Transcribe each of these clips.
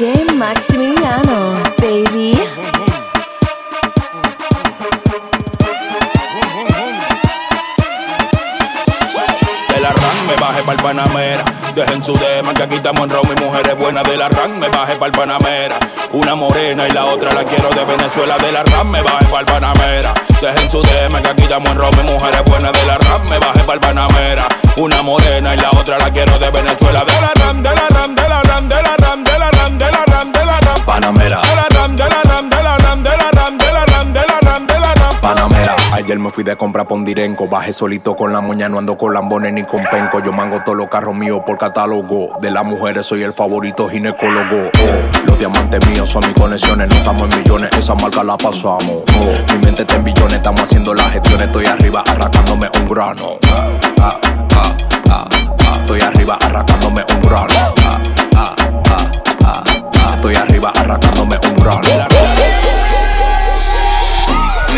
Maximiliano, baby. De la RAM me bajé pa'l Panamera. Dejen su dema que aquí estamos en Roma y mujeres buenas. De la RAM me bajé pa'l Panamera. Una morena y la otra la quiero de Venezuela. De la RAM me bajé pa'l Panamera. Dejen su dema que aquí estamos en Roma y mujeres buenas. De la RAM me bajé pa'l Panamera. Una morena y la otra la quiero de Venezuela. De la RAM, de la RAM, de la RAM, de la RAM, de la RAM, de la RAM, de la RAM. Panamera. De la RAM, de la RAM, de la RAM, de la RAM, Ayer me fui de compra pondirenco. Bajé solito con la moña, no ando con lambones ni con penco. Yo mango todos los carros míos por catálogo. De las mujeres soy el favorito ginecólogo. Oh, los diamantes míos son mis conexiones. No estamos en millones, esa marca la pasamos. Oh, mi mente está en billones, estamos haciendo las gestiones. Estoy arriba arrancándome un grano. Estoy arriba arrancándome un grano. Estoy arriba arrancándome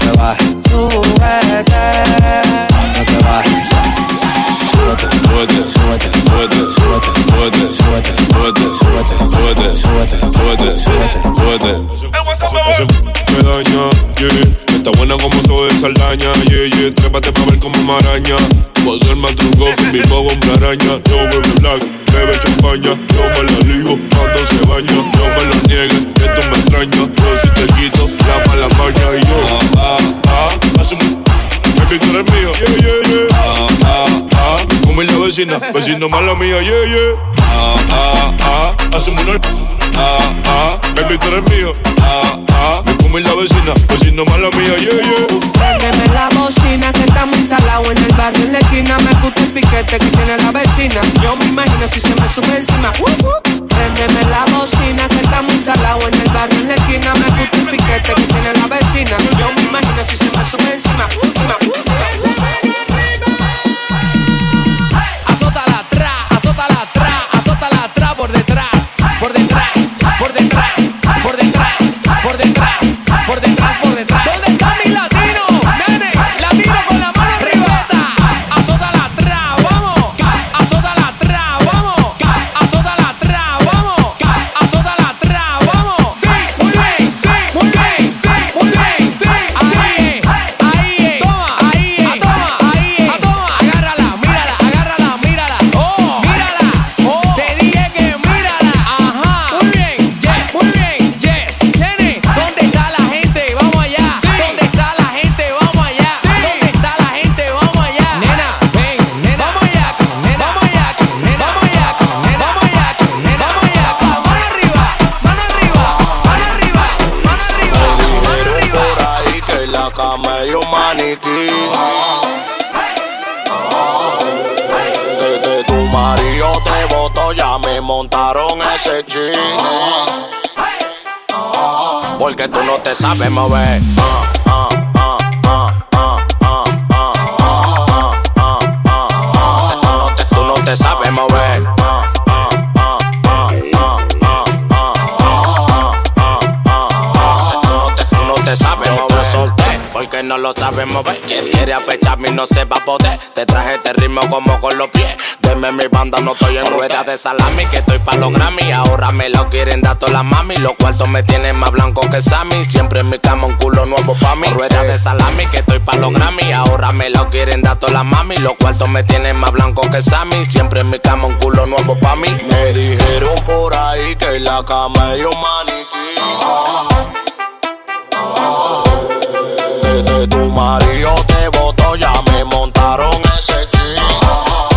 Acaba, súbete. Acaba, Súbete, Súbete, súbete, súbete, súbete, súbete, súbete, súbete, súbete, súbete, súbete, súbete, súbete. Me daña, yeah. Está buena como soy Saldaña, yeah, yeah. Trépate pa' ver como maraña. Voy a ser más truco que mi bobo una araña. No bebe black, bebe champaña. No me la ligo cuando se baña. No me lo niegues, que tú me extrañas. Yo si te quito la mala maña y yo. Ah, ah, ah. Baby, tú eres mío, yeah, yeah, yeah. Ah, ah, ah. Como la vecina, vecino mala mía, yeah, yeah. Ah, ah, ah. Hace un... Ah, ah. Baby, tú eres mío. Ah, ah. Me come la vecina, vecino mala mía, yeah, yeah. Préndeme la bocina que estamos instalados en el barrio en la esquina. Me gusta el piquete que tiene la vecina. Yo me imagino si se me sube encima. los maniquíes. Oh, oh, Desde tu marido te voto, ya me montaron ese ching. Porque tú no te sabes mover. Tú no te sabes mover. Porque no lo sabes mover. Quien quiere apecharme no se va a poder. Te traje este ritmo como con los pies. Deme mi banda, no estoy en rueda de salami. Que estoy pa' los Grammy. Ahora me lo quieren dar todas las mami. Los cuartos me tienen más blanco que Sammy. Siempre en mi cama un culo nuevo pa' mí. Rueda de salami. Que estoy pa' los Grammy. Ahora me lo quieren dar todas las mami. Los cuartos me tienen más blanco que Sammy. Siempre en mi cama un culo nuevo pa' mí. Me dijeron por ahí que la cama hay un maniquí. Tu marido te voto, ya me montaron ese chino.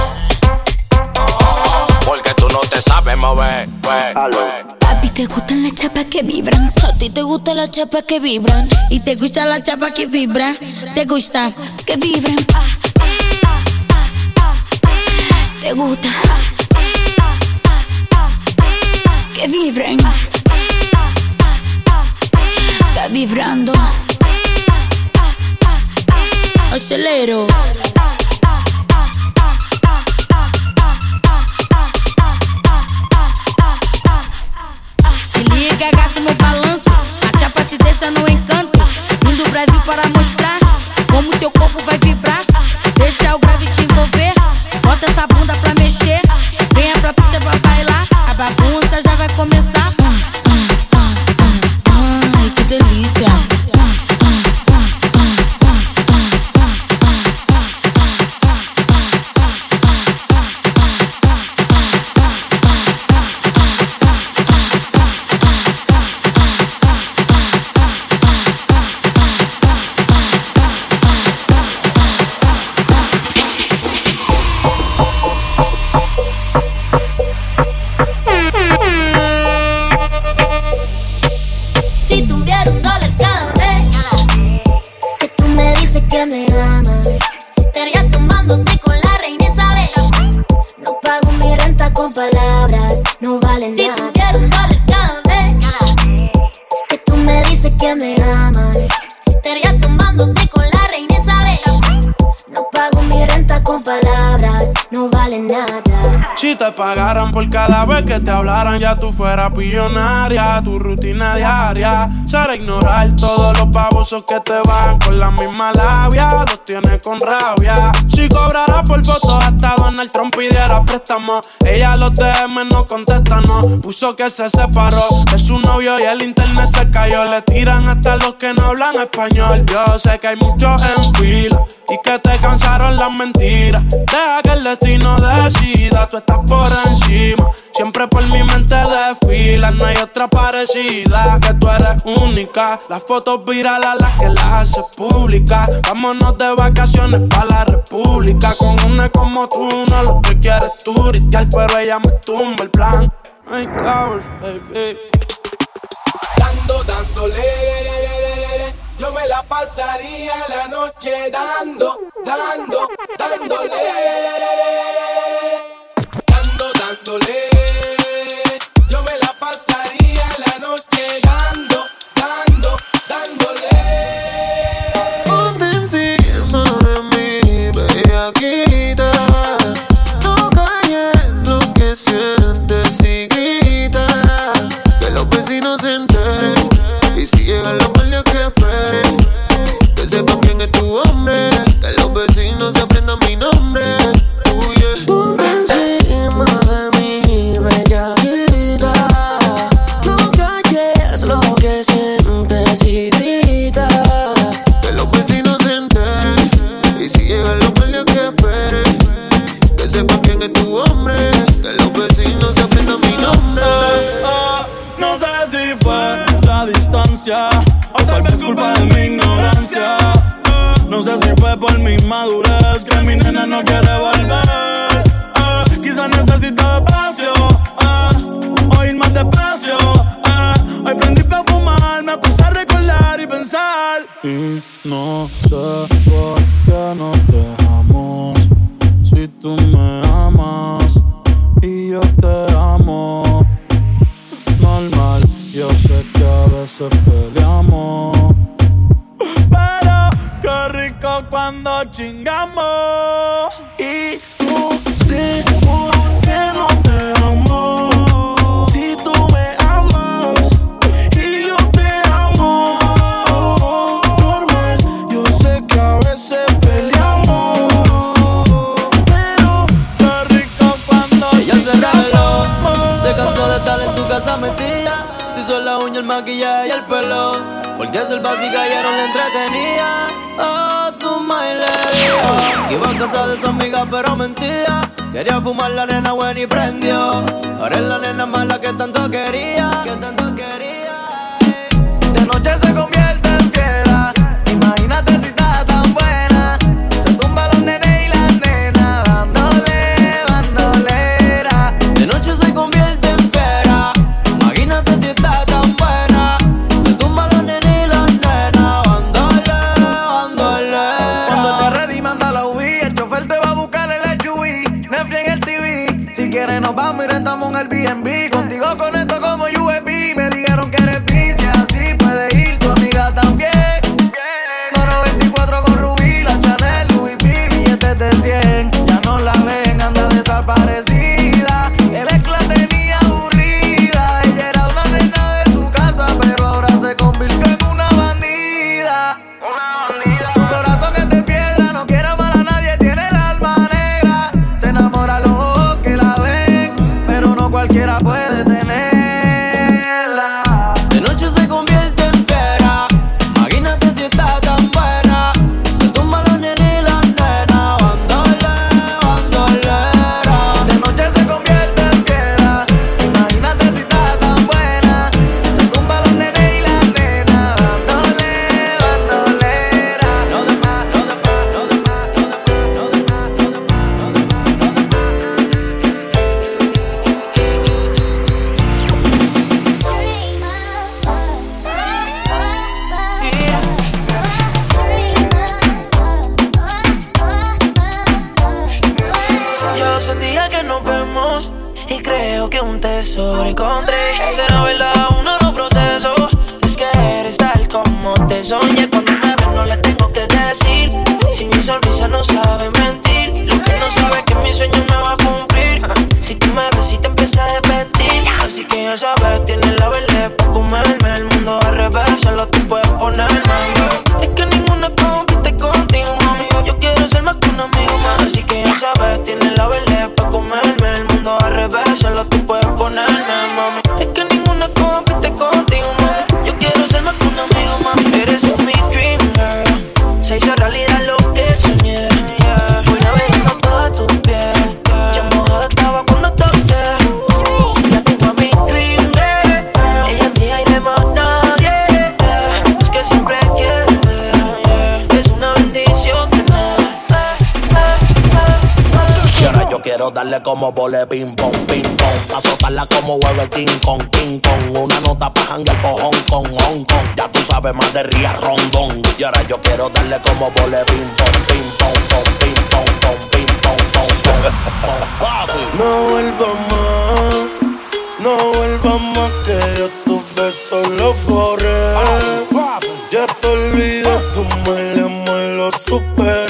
Porque tú no te sabes mover. we, we. Papi, ¿te gustan las chapas que vibran? A ti te gustan las chapas que vibran. Y te gustan las chapas que vibran. Te gusta que vibran. Ah, ah, ah, ah, ah, ah. Te gusta Acelero. Que te hablaran, ya tú fueras pillonaria. Tu rutina diaria será ignorar todos los babosos que te van con la misma labia. Los tienes con rabia. Si cobrara por foto, hasta Donald Trump pidiera préstamo. Ella los DM no contesta, no. Puso que se separó de su novio y el internet se cayó. Le tiran hasta los que no hablan español. Yo sé que hay muchos en fila y que te cansaron las mentiras. Deja que el destino decida, tú estás por encima. Siempre por mi mente desfila, no hay otra parecida. Que tú eres única. Las fotos virales las que las haces públicas. Vámonos de vacaciones para la república. Con una como tú, no lo que quieres turistear, pero ella me tumba el plan. Ay, flowers, baby. dando, dándole. Yo me la pasaría la noche dando, dando, dándole. Hoy prendí para fumar, me puse a recordar y pensar. Y no sé por qué nos dejamos si tú me amas y yo te amo. Normal, yo sé que a veces peleamos. Pero qué rico cuando chingamos. Y maquillaje y el pelo. Porque ser básica ya no le entretenía. A su maile. Iba a casa de su amiga, pero mentía. Quería fumar la nena buena y prendió. Ahora es la nena mala que tanto quería. Que tanto quería. De noche se convierte como vole ping pong, ping pong. Soltarla como huevo el King Kong, King Kong. Una nota pa' janguear con Hong Kong, Hong Kong. Ya tú sabes más de Ría Rondón. Y ahora yo quiero darle como vole ping pong, ping pong, pong, ping pong, pong, ping pong, pong, pong. No vuelvas más, no vuelvas más que yo tus besos los borré. Ya te olvidé, tu mal amor lo superé.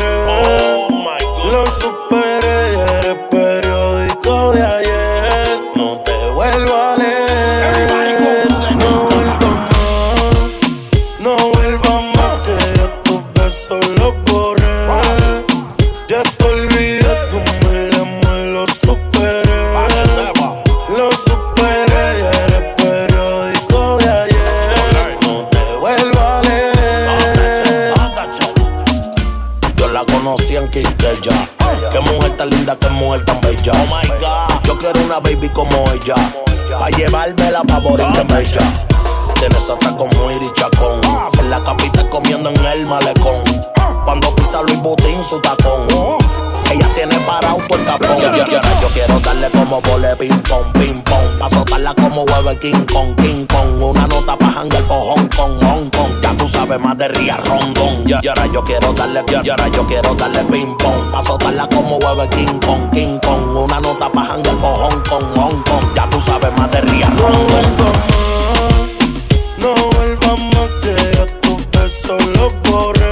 En. Tienes atrás como Iri Chacón. En la capital comiendo en el malecón. Cuando pisa Luis Butín su tacón. Ella tiene parado por el tapón. Y ahora yo quiero darle como vole ping pong, ping pong. Pa' soltarla como huevo el King Kong, King Kong. Una nota pa' janguear por Hong Kong, Sabes más de Ría Rondón. Y ahora yo quiero darle, y ahora yo quiero darle ping pong. Pa' soltarla como huevo el King Kong, King Kong. Una nota pa' janguear por Hong Kong, Hong Kong. Ya tú sabes más de Ría No Rondón. vuelvas más, no vuelvas más que yo tus besos los borré.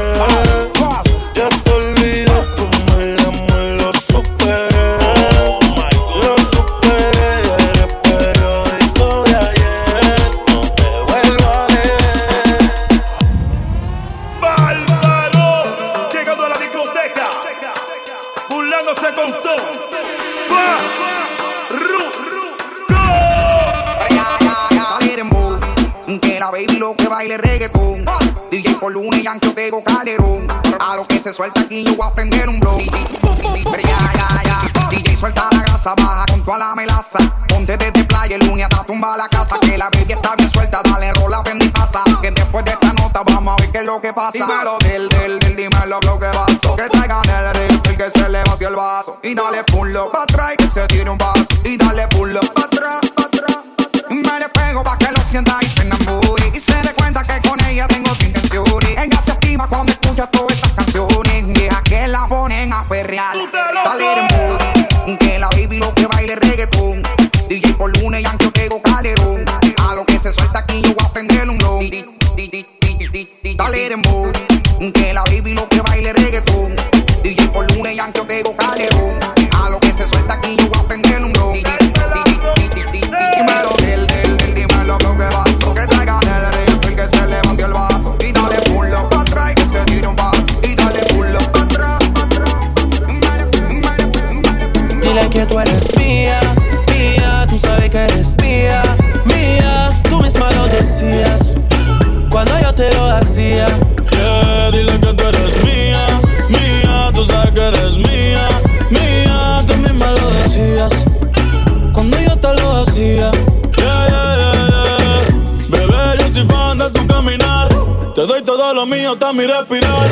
Tengo calderón. A lo que se suelta aquí yo voy a prender un. Pero ya, ya, ya, DJ suelta la grasa, baja con toda la melaza. Ponte desde playa el lunes hasta tumba la casa. Que la baby está bien suelta, dale rola, ven y pasa. Que después de esta nota vamos a ver qué es lo que pasa. Dímelo del, del, del, dímelo lo que pasó. Que traigan el refill, que se le vació el vaso. Y dale pull up pa' atrás y que se tire un vaso. Mi respirar.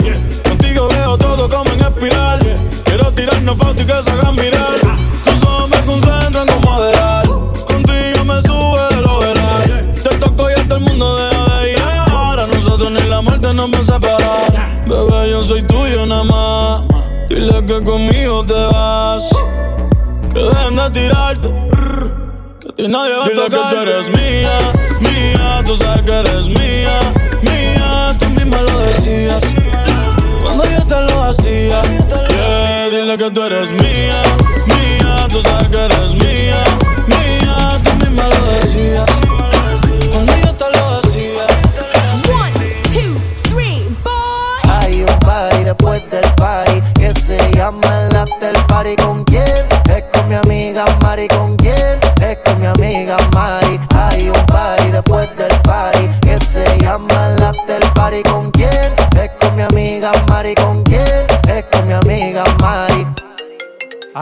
Contigo veo todo como en espiral. Quiero tirarnos fotos y que se hagan mirar. Tus ojos me concentran como moderar. Contigo me sube de lo veral. Te toco y hasta el mundo deja de ir. A nosotros ni la muerte nos va a separar. Bebé, yo soy tuyo nada más. Dile que conmigo te vas. Que dejen de tirarte. Que a ti nadie va a Dile que tú eres mía, mía. Tú sabes que eres mía. Cuando yo te lo hacía. Yeah, dile que tú eres mía, mía. Tú sabes que eres mía, mía. Tú misma lo decías cuando yo te lo hacía. Hay un party después del party que se llama el after party. ¿Con quién?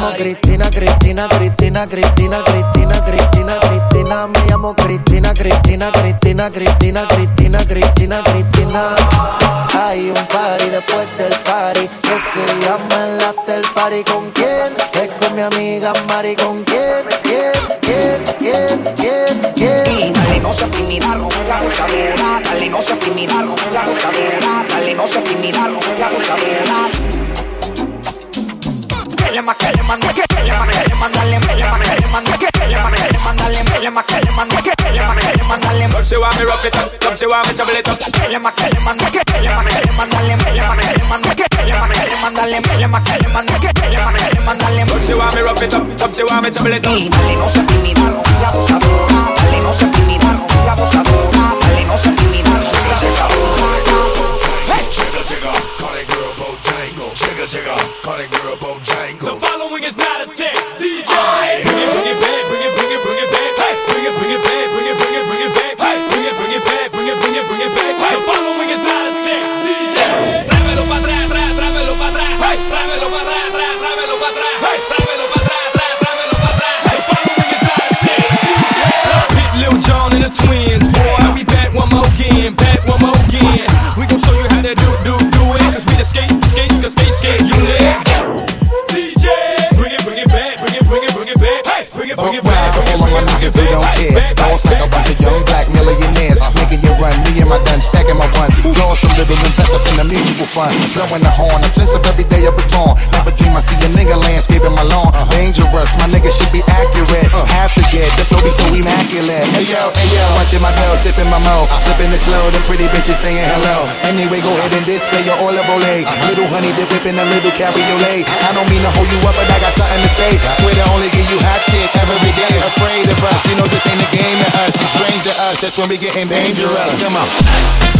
llamo Cristina, Cristina, Cristina, Cristina, Cristina, Cristina, Cristina. Me llamo Cristina, Cristina, Cristina, Cristina, Cristina, Cristina, Cristina. Hay un party después del party que se llama el after party. ¿Con quién? Es con mi amiga Mari. ¿Con quién? ¿Quién? ¿Quién? ¿Quién? ¿Quién? ¿Quién? Dale, no seas tímida, rompe la gozadera. Dale, no seas tímida, rompe la gozadera. Dale, no seas tímida, rompe la gozadera. Le más, que le que le más, que le le más, que le que le más, que le le más, que le que le más, que le why me rock it up, why me trouble it up. que le más, que le manda, que que le más, que le manda, le que le más, que le manda, que que le más, que le manda, le que le más, que le manda, que que le más, que le manda, le Come see why me rock it up, come see why me trouble it up. Y dale, no seas tímida, rompe la gozadera. Dale, no seas tímida, rompe la gozadera. Boss like a bunch of young black millionaires. Making you run, me and my gun, stacking my ones. Lost some little investors in the mutual fund. Blowing the horn, a sense of every day I was born. Never dream I see a nigga landscaping my lawn. Uh-huh. Dangerous, my nigga should be accurate. Uh. Have to get the flow be so immaculate. Hey yo, hey yo, watching my girl sipping my mo. Uh-huh. Sipping it slow, them pretty bitches saying hello. Uh-huh. Anyway, go ahead and display your olive ole. Little honey dip whipping a little cabriolet. I don't mean to hold you up, but I got something to say. Swear to only give you hot shit every day. Afraid of us, you know this ain't a game to us. You strange to us, that's when we getting dangerous. Come on.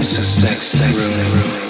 It's a sex, sex, sex, sex.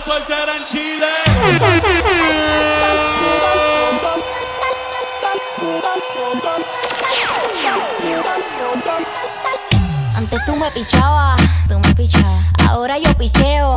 Soltera en Chile. Antes tú me pichabas, tú me pichabas. Ahora yo picheo.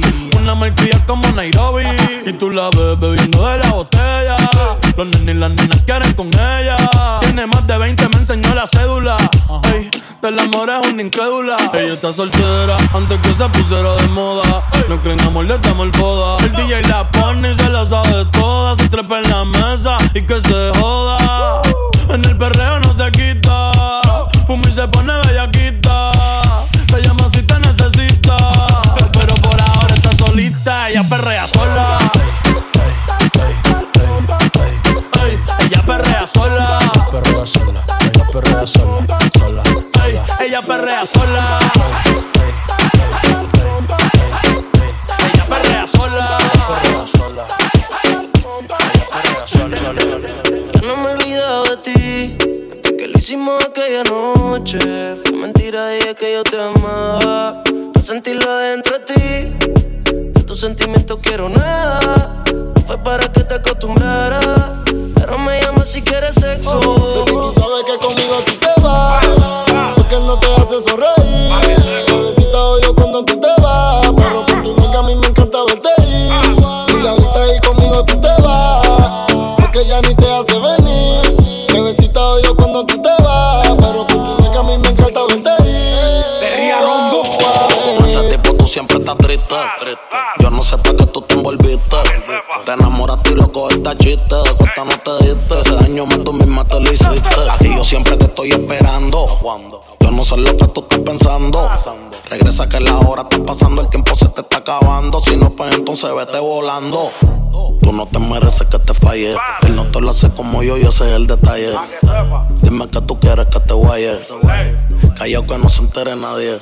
Una malcria como Nairobi. Y tú la ves bebiendo de la botella. Los nenes y las nenas quieren con ella. Tiene más de 20, me enseñó la cédula. Ey, del amor es una incrédula. Ella está soltera antes que se pusiera de moda. No creen amor, le damos el foda. El DJ la pone y se la sabe toda. Se trepa en la mesa y que se joda. En el perreo no se quita. Fuma y se pone bellaquita. Perrea sola. Sola. Ella perrea sola. Ella perrea sola. Perrea sola. No me he olvidado de ti. Desde que lo hicimos aquella noche. Fue mentira, dije que yo te amaba. Para sentirlo adentro de ti. De tus sentimientos quiero nada. No fue para que te acostumbraras. Pero me llamas si quieres sexo. Baby, tú sabes que conmigo tú te vas. Porque no te hace sonreír. Bebecita odio cuando tú te vas. Pero por tu nega a mí me encanta verte ir. Y ahorita ahí conmigo tú te vas. Porque ya ni te hace Regresa que la hora está pasando, el tiempo se te está acabando. Si no, pues entonces vete volando. Tú no te mereces que te falle. Él no te lo hace como yo y ese es el detalle. Dime que tú quieres que te guaye. Callao que no se entere nadie.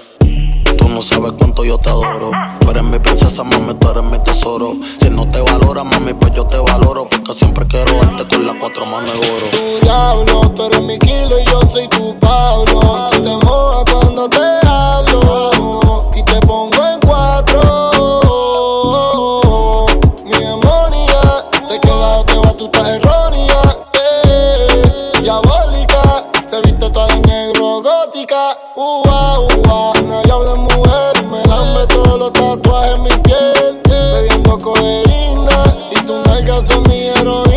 Tú no sabes cuánto yo te adoro. Tú eres mi princesa, mami, tú eres mi tesoro. Si no te valora, mami, pues yo te valoro. Porque siempre quiero darte con las cuatro manos de oro. Tu diablo, tú eres mi kilo y yo soy tu Pablo. Nalgas son mi heroína.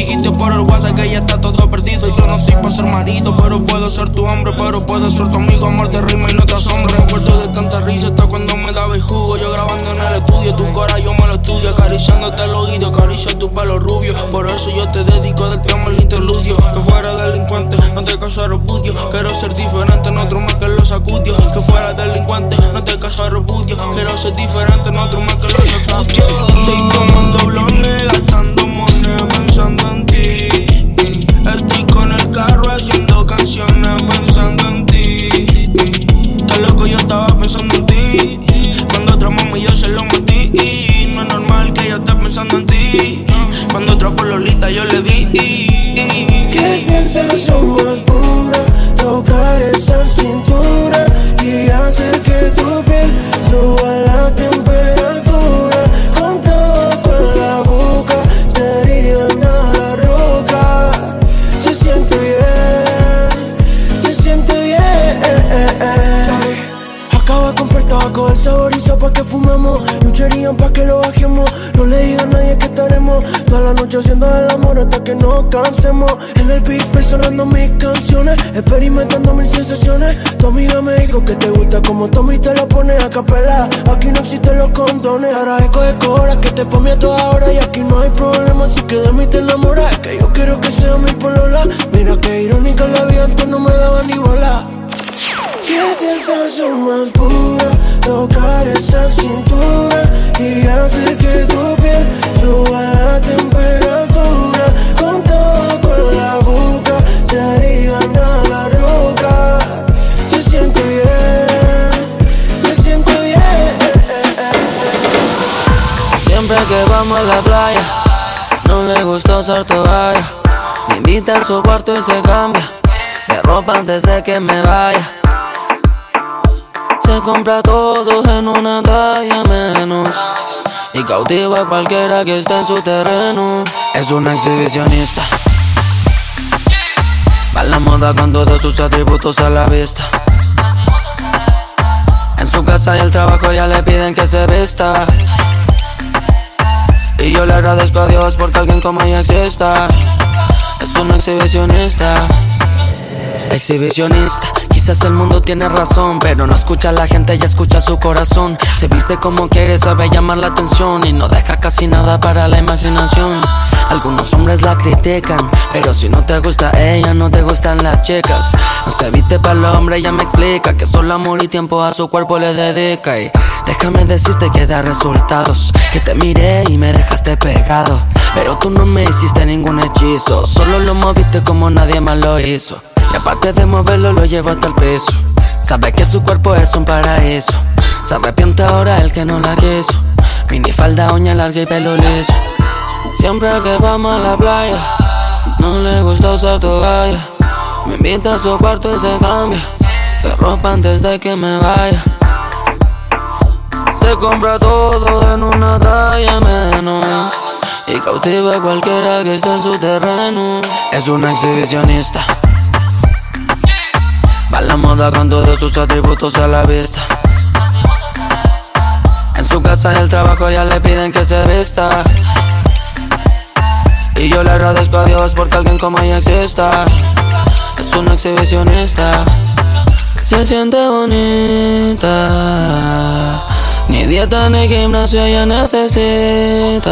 Dijiste por el WhatsApp que ya está todo perdido. Yo no soy para ser marido, pero puedo ser tu hombre. Pero puedo ser tu amigo, amor de rima y no te asombres. Recuerdo de tanta risa hasta cuando me daba el jugo. Yo grabando en el estudio, tu cara yo me lo estudio. Acariciándote el oído, acaricia tu pelo rubio. Por eso yo te dedico del tema el interludio. Que fuera delincuente, no te caso repudio. Quiero ser diferente, no otro más que lo sacudio. Que fuera delincuente, no te caso repudio. Quiero ser diferente, no otro más que lo sacudio. Estoy gastando monedas, pensando en ti. Estoy con el carro haciendo canciones, pensando en ti. Qué loco yo estaba pensando en ti. Cuando otra mami yo se lo metí. No es normal que yo esté pensando en ti. Cuando otra pololita yo le di. Qué sensación más la noche haciendo el amor hasta que nos cansemos. En el beat sonando mis canciones Experimentando mil sensaciones. Tu amiga me dijo que te gusta como Tommy te lo pone a capela. Aquí no existen los condones Agradezco de cobra que te pone a toda hora Y aquí no hay problema, así que de mí te enamoras. Que yo quiero que sea mi polola. Mira que irónica la vida, antes no me daba ni bola. Qué sensación más pura tocar esa cintura y hacer que tu piel suba la temperatura. Con todo con la boca te harían a la roca. Se siente bien, se siente bien. Siempre que vamos a la playa, no le gusta usar toalla. Me invita a su cuarto y se cambia de ropa antes de que me vaya. Se compra todo en una talla menos y cautiva a cualquiera que esté en su terreno. Es una exhibicionista. Va a la moda con todos sus atributos a la vista. En su casa y el trabajo ya le piden que se vista. Y yo le agradezco a Dios porque alguien como ella exista. Es una exhibicionista. Exhibicionista. Quizás el mundo tiene razón, pero no escucha a la gente, ella escucha su corazón. Se viste como quiere, sabe llamar la atención y no deja casi nada para la imaginación. Algunos hombres la critican, pero si no te gusta ella, no te gustan las chicas. No se viste para el hombre, ella me explica que solo amor y tiempo a su cuerpo le dedica. Y déjame decirte que da resultados, que te miré y me dejaste pegado. Pero tú no me hiciste ningún hechizo, solo lo moviste como nadie más lo hizo. Aparte de moverlo, lo llevo hasta el peso. Sabe que su cuerpo es un paraíso. Se arrepiente ahora el que no la quiso. Mini falda, uña larga y pelo liso. Siempre que vamos a la playa, no le gusta usar toalla. Me invita a su cuarto y se cambia de ropa antes de que me vaya. Se compra todo en una talla menos y cautiva a cualquiera que esté en su terreno. Es una exhibicionista. A la moda con todos sus atributos a la vista. En su casa y el trabajo ya le piden que se vista. Y yo le agradezco a Dios porque alguien como ella exista. Es una exhibicionista. Se siente bonita. Ni dieta ni gimnasio ella necesita.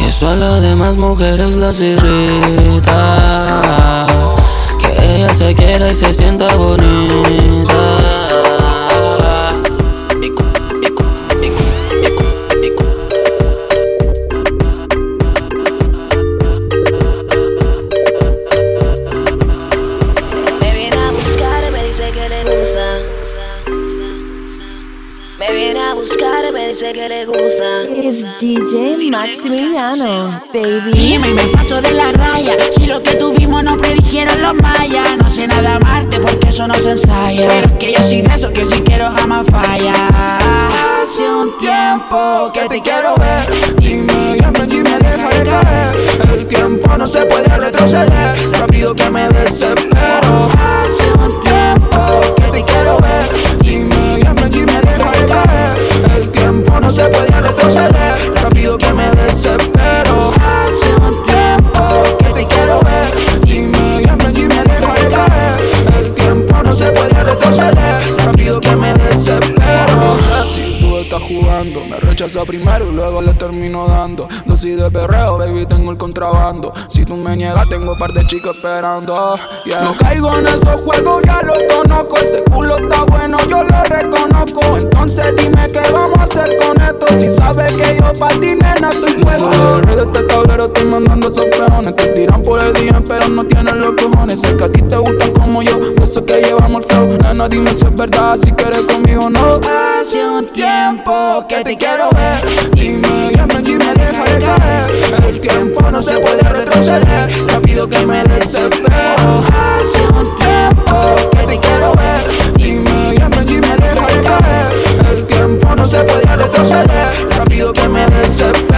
Y eso a las demás mujeres las irrita. Se quiera y se sienta bonita. DJ Maximiliano, baby. Dime, me paso de la raya. Si lo que tuvimos no predijeron los mayas. No sé nada amarte porque eso no se ensaya. Pero que yo soy de eso que si quiero jamás falla. Hace un tiempo que te quiero ver. Dime, llame y me deja de caer. El tiempo no se puede retroceder. Rápido que me desespero. Hace un tiempo que te quiero ver. Dime, llame y me deja de caer. El tiempo no se puede primero luego le termino de perreo, baby, tengo el contrabando. Si tú me niegas, tengo un par de chicos esperando. Yeah. No caigo en esos juegos, ya lo conozco. Ese culo está bueno, yo lo reconozco. Entonces dime qué vamos a hacer con esto. Si sabes que yo pa' ti, nena, estoy puesto. Rey de este tablero estoy mandando esos peones. Te tiran por el día, pero no tienen los cojones. Sé que a ti te gustan como yo, eso que llevamos el flow. Nena, dime si es verdad, si quieres conmigo o no. Hace un tiempo que te quiero ver. Dime, llame y me deja de caer volver. El tiempo no se puede retroceder. Rápido que me desespero. Hace un tiempo que te quiero ver. Y me llaman y me dejan caer. El tiempo no se puede retroceder. Rápido que me desespero.